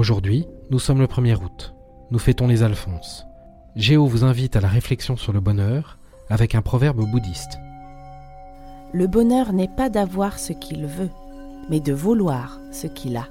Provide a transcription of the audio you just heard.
Aujourd'hui, nous sommes le 1er août. Nous fêtons les Alphonses. Géo vous invite à la réflexion sur le bonheur avec un proverbe bouddhiste. Le bonheur n'est pas d'avoir ce qu'il veut, mais de vouloir ce qu'il a.